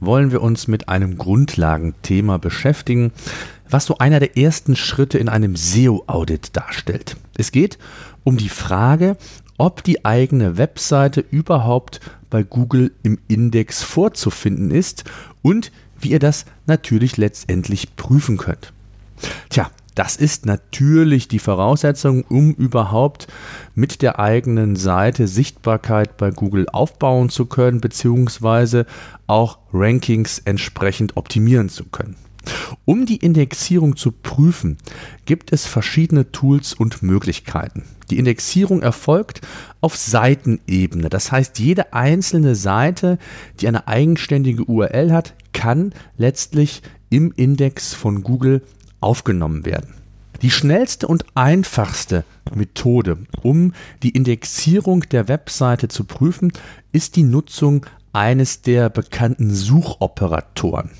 wollen wir uns mit einem Grundlagenthema beschäftigen, was so einer der ersten Schritte in einem SEO-Audit darstellt. Es geht um die Frage, ob die eigene Webseite überhaupt bei Google im Index vorzufinden ist und wie ihr das natürlich letztendlich prüfen könnt. Tja, das ist natürlich die Voraussetzung, um überhaupt mit der eigenen Seite Sichtbarkeit bei Google aufbauen zu können, beziehungsweise auch Rankings entsprechend optimieren zu können. Um die Indexierung zu prüfen, gibt es verschiedene Tools und Möglichkeiten. Die Indexierung erfolgt auf Seitenebene. Das heißt, jede einzelne Seite, die eine eigenständige URL hat, kann letztlich im Index von Google aufgenommen werden. Die schnellste und einfachste Methode, um die Indexierung der Webseite zu prüfen, ist die Nutzung eines der bekannten Suchoperatoren.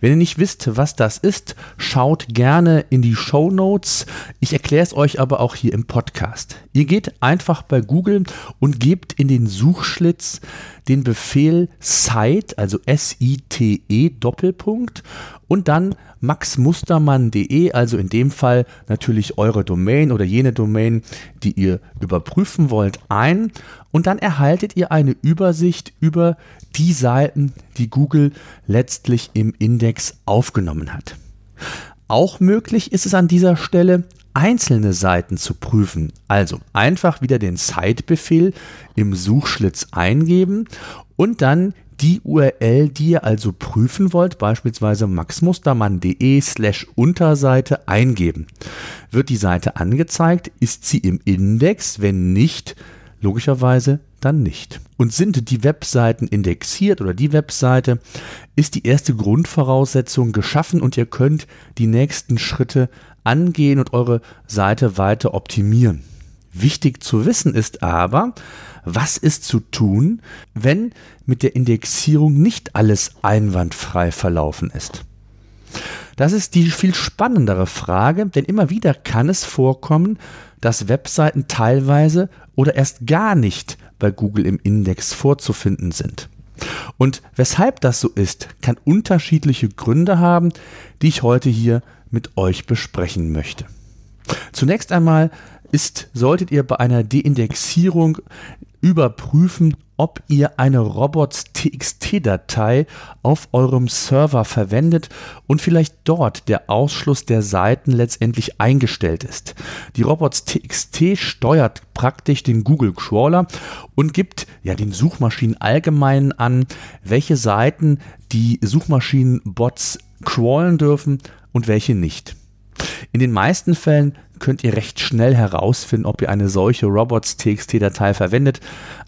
Wenn ihr nicht wisst, was das ist, schaut gerne in die Show Notes. Ich erkläre es euch aber auch hier im Podcast. Ihr geht einfach bei Google und gebt in den Suchschlitz den Befehl Site, also S-I-T-E Doppelpunkt und dann maxmustermann.de, also in dem Fall natürlich eure Domain oder jene Domain, die ihr überprüfen wollt, ein und dann erhaltet ihr eine Übersicht über die Seiten, die Google letztlich im Index aufgenommen hat. Auch möglich ist es an dieser Stelle, einzelne Seiten zu prüfen. Also einfach wieder den Site-Befehl im Suchschlitz eingeben und dann die URL, die ihr also prüfen wollt, beispielsweise maxmustermann.de slash Unterseite eingeben. Wird die Seite angezeigt, ist sie im Index, wenn nicht, logischerweise dann nicht. Und sind die Webseiten indexiert oder die Webseite, ist die erste Grundvoraussetzung geschaffen und ihr könnt die nächsten Schritte angehen und eure Seite weiter optimieren. Wichtig zu wissen ist aber, was ist zu tun, wenn mit der Indexierung nicht alles einwandfrei verlaufen ist. Das ist die viel spannendere Frage, denn immer wieder kann es vorkommen, dass Webseiten teilweise oder erst gar nicht bei Google im Index vorzufinden sind. Und weshalb das so ist, kann unterschiedliche Gründe haben, die ich heute hier mit euch besprechen möchte. Zunächst einmal ist, solltet ihr bei einer Deindexierung überprüfen, ob ihr eine robots.txt-Datei auf eurem Server verwendet und vielleicht dort der Ausschluss der Seiten letztendlich eingestellt ist. Die robots.txt steuert praktisch den Google Crawler und gibt ja den Suchmaschinen allgemein an, welche Seiten die Suchmaschinenbots crawlen dürfen und welche nicht. In den meisten Fällen könnt ihr recht schnell herausfinden, ob ihr eine solche robots.txt-Datei verwendet.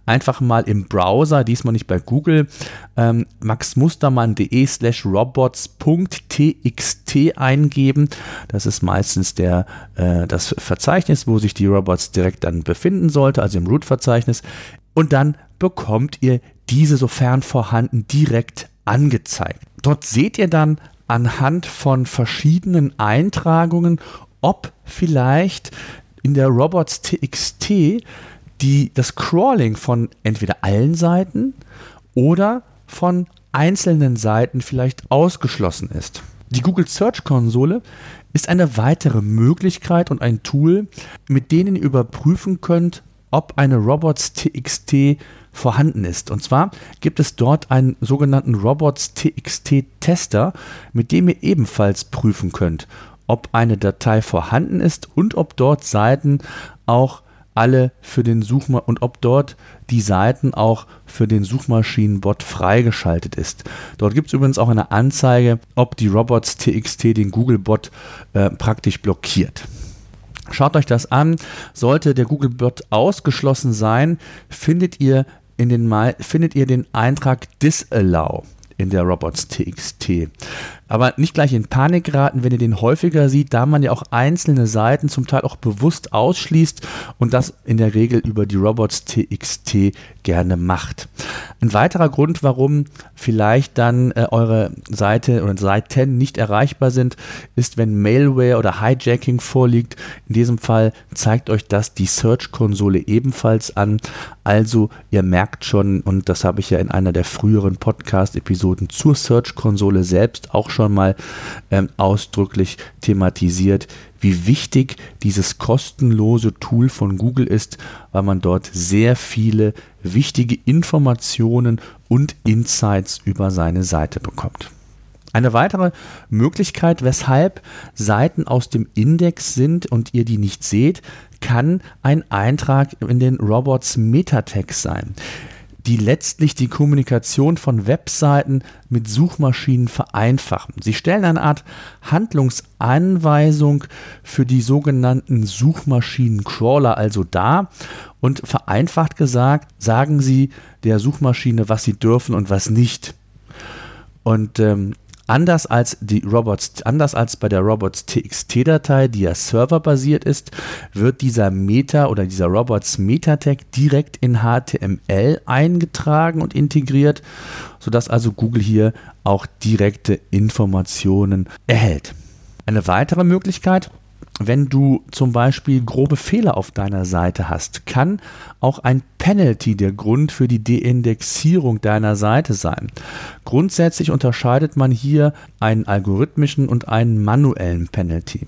Einfach mal im Browser, diesmal nicht bei Google, ähm, maxmustermann.de slash robots.txt eingeben. Das ist meistens der, äh, das Verzeichnis, wo sich die Robots direkt dann befinden sollte, also im Root-Verzeichnis. Und dann bekommt ihr diese, sofern vorhanden, direkt angezeigt. Dort seht ihr dann anhand von verschiedenen Eintragungen, ob vielleicht in der Robots.txt die, das Crawling von entweder allen Seiten oder von einzelnen Seiten vielleicht ausgeschlossen ist. Die Google Search Konsole ist eine weitere Möglichkeit und ein Tool, mit denen ihr überprüfen könnt, ob eine Robots.txt vorhanden ist. Und zwar gibt es dort einen sogenannten Robots.txt-Tester, mit dem ihr ebenfalls prüfen könnt, ob eine Datei vorhanden ist und ob dort Seiten auch alle für den Suchma und ob dort die Seiten auch für den Suchmaschinenbot freigeschaltet ist. Dort gibt es übrigens auch eine Anzeige, ob die Robots.txt den Googlebot äh, praktisch blockiert. Schaut euch das an. Sollte der Googlebot ausgeschlossen sein, findet ihr in den findet ihr den Eintrag Disallow in der Robots.txt. Aber nicht gleich in Panik geraten, wenn ihr den häufiger seht, da man ja auch einzelne Seiten zum Teil auch bewusst ausschließt und das in der Regel über die Robots.txt gerne macht. Ein weiterer Grund, warum vielleicht dann äh, eure Seite oder Seiten nicht erreichbar sind, ist, wenn Malware oder Hijacking vorliegt. In diesem Fall zeigt euch das die Search-Konsole ebenfalls an. Also ihr merkt schon, und das habe ich ja in einer der früheren Podcast-Episoden zur Search-Konsole selbst auch schon mal ähm, ausdrücklich thematisiert, wie wichtig dieses kostenlose Tool von Google ist, weil man dort sehr viele wichtige Informationen und Insights über seine Seite bekommt. Eine weitere Möglichkeit, weshalb Seiten aus dem Index sind und ihr die nicht seht, kann ein Eintrag in den Robots Metatext sein die letztlich die Kommunikation von Webseiten mit Suchmaschinen vereinfachen. Sie stellen eine Art Handlungsanweisung für die sogenannten Suchmaschinen-Crawler also dar und vereinfacht gesagt sagen sie der Suchmaschine, was sie dürfen und was nicht. Und ähm, Anders als, die Robots, anders als bei der Robots TXT-Datei, die ja serverbasiert ist, wird dieser Meta oder dieser Robots Metatag direkt in HTML eingetragen und integriert, sodass also Google hier auch direkte Informationen erhält. Eine weitere Möglichkeit, wenn du zum Beispiel grobe Fehler auf deiner Seite hast, kann auch ein Penalty der Grund für die Deindexierung deiner Seite sein. Grundsätzlich unterscheidet man hier einen algorithmischen und einen manuellen Penalty.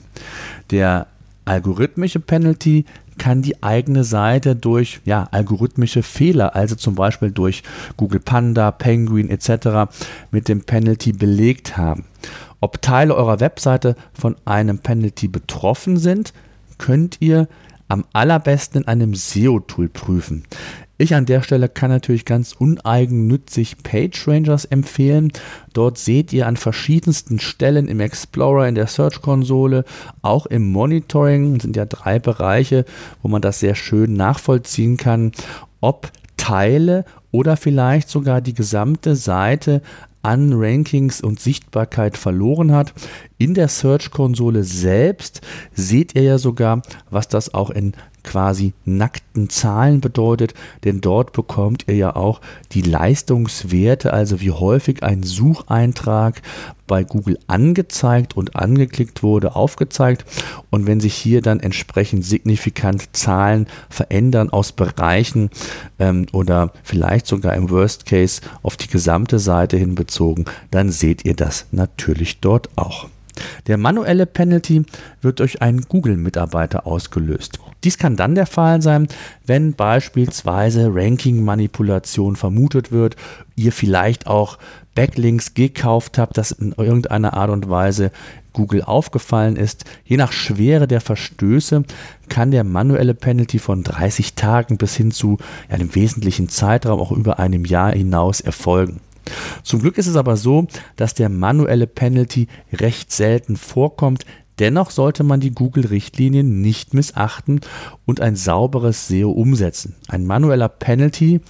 Der algorithmische Penalty kann die eigene Seite durch ja, algorithmische Fehler, also zum Beispiel durch Google Panda, Penguin etc., mit dem Penalty belegt haben. Ob Teile eurer Webseite von einem Penalty betroffen sind, könnt ihr am allerbesten in einem SEO-Tool prüfen. Ich an der Stelle kann natürlich ganz uneigennützig PageRangers empfehlen. Dort seht ihr an verschiedensten Stellen im Explorer, in der Search-Konsole, auch im Monitoring, sind ja drei Bereiche, wo man das sehr schön nachvollziehen kann, ob Teile oder vielleicht sogar die gesamte Seite an Rankings und Sichtbarkeit verloren hat. In der Search-Konsole selbst seht ihr ja sogar, was das auch in quasi nackten Zahlen bedeutet, denn dort bekommt ihr ja auch die Leistungswerte, also wie häufig ein Sucheintrag bei Google angezeigt und angeklickt wurde, aufgezeigt. Und wenn sich hier dann entsprechend signifikant Zahlen verändern aus Bereichen ähm, oder vielleicht sogar im Worst Case auf die gesamte Seite hin bezogen, dann seht ihr das natürlich dort auch. Der manuelle Penalty wird durch einen Google-Mitarbeiter ausgelöst. Dies kann dann der Fall sein, wenn beispielsweise Ranking-Manipulation vermutet wird, ihr vielleicht auch Backlinks gekauft habt, das in irgendeiner Art und Weise Google aufgefallen ist. Je nach Schwere der Verstöße kann der manuelle Penalty von 30 Tagen bis hin zu einem wesentlichen Zeitraum, auch über einem Jahr hinaus erfolgen. Zum Glück ist es aber so, dass der manuelle Penalty recht selten vorkommt. Dennoch sollte man die Google-Richtlinien nicht missachten und ein sauberes SEO umsetzen. Ein manueller Penalty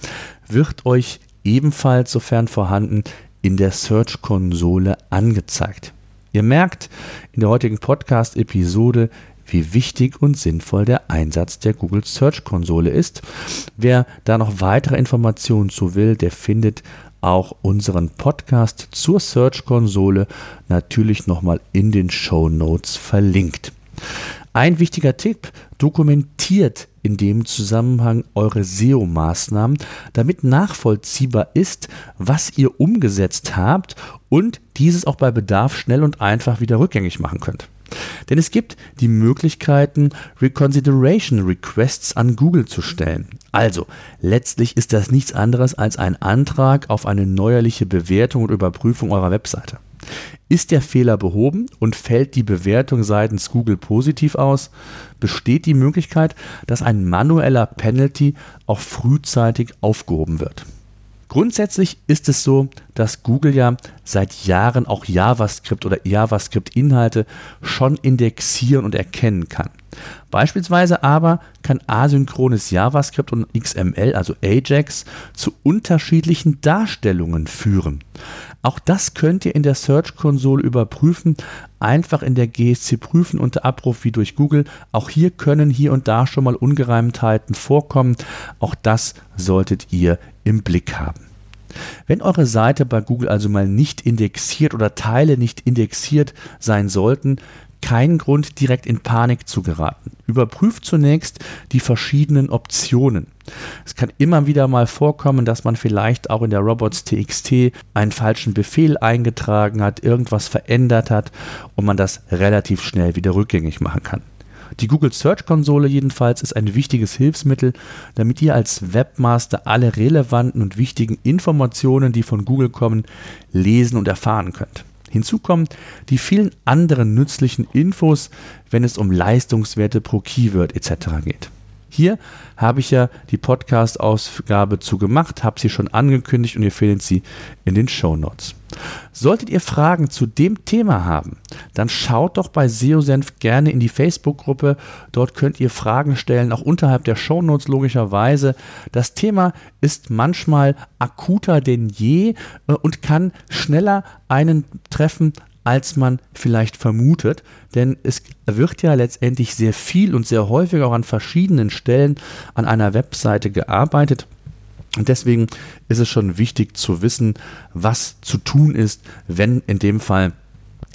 wird euch ebenfalls, sofern vorhanden, in der Search-Konsole angezeigt. Ihr merkt in der heutigen Podcast-Episode, wie wichtig und sinnvoll der Einsatz der Google Search Konsole ist. Wer da noch weitere Informationen zu will, der findet auch unseren Podcast zur Search-Konsole natürlich nochmal in den Show Notes verlinkt. Ein wichtiger Tipp, dokumentiert in dem Zusammenhang eure SEO-Maßnahmen, damit nachvollziehbar ist, was ihr umgesetzt habt und dieses auch bei Bedarf schnell und einfach wieder rückgängig machen könnt. Denn es gibt die Möglichkeiten, Reconsideration Requests an Google zu stellen. Also, letztlich ist das nichts anderes als ein Antrag auf eine neuerliche Bewertung und Überprüfung eurer Webseite. Ist der Fehler behoben und fällt die Bewertung seitens Google positiv aus, besteht die Möglichkeit, dass ein manueller Penalty auch frühzeitig aufgehoben wird. Grundsätzlich ist es so, dass Google ja seit Jahren auch JavaScript oder JavaScript-Inhalte schon indexieren und erkennen kann. Beispielsweise aber kann asynchrones JavaScript und XML, also Ajax, zu unterschiedlichen Darstellungen führen. Auch das könnt ihr in der Search-Konsole überprüfen, einfach in der GSC prüfen unter Abruf wie durch Google. Auch hier können hier und da schon mal Ungereimtheiten vorkommen. Auch das solltet ihr im Blick haben. Wenn eure Seite bei Google also mal nicht indexiert oder Teile nicht indexiert sein sollten, kein Grund, direkt in Panik zu geraten. Überprüft zunächst die verschiedenen Optionen. Es kann immer wieder mal vorkommen, dass man vielleicht auch in der Robots.txt einen falschen Befehl eingetragen hat, irgendwas verändert hat und man das relativ schnell wieder rückgängig machen kann. Die Google Search Konsole jedenfalls ist ein wichtiges Hilfsmittel, damit ihr als Webmaster alle relevanten und wichtigen Informationen, die von Google kommen, lesen und erfahren könnt. Hinzu kommen die vielen anderen nützlichen Infos, wenn es um Leistungswerte pro Keyword etc. geht. Hier habe ich ja die Podcast-Ausgabe zu gemacht, habe sie schon angekündigt und ihr findet sie in den Show Notes. Solltet ihr Fragen zu dem Thema haben, dann schaut doch bei SEOsenf gerne in die Facebook-Gruppe. Dort könnt ihr Fragen stellen, auch unterhalb der Show Notes logischerweise. Das Thema ist manchmal akuter denn je äh, und kann schneller einen treffen, als man vielleicht vermutet. Denn es wird ja letztendlich sehr viel und sehr häufig auch an verschiedenen Stellen an einer Webseite gearbeitet. Und deswegen ist es schon wichtig zu wissen, was zu tun ist, wenn in dem Fall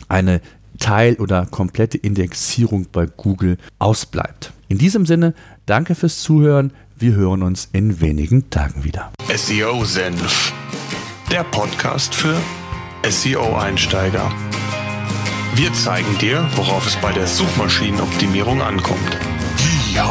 eine Teil- oder komplette Indexierung bei Google ausbleibt. In diesem Sinne, danke fürs Zuhören. Wir hören uns in wenigen Tagen wieder. SEO Senf, der Podcast für SEO-Einsteiger. Wir zeigen dir, worauf es bei der Suchmaschinenoptimierung ankommt. Ja.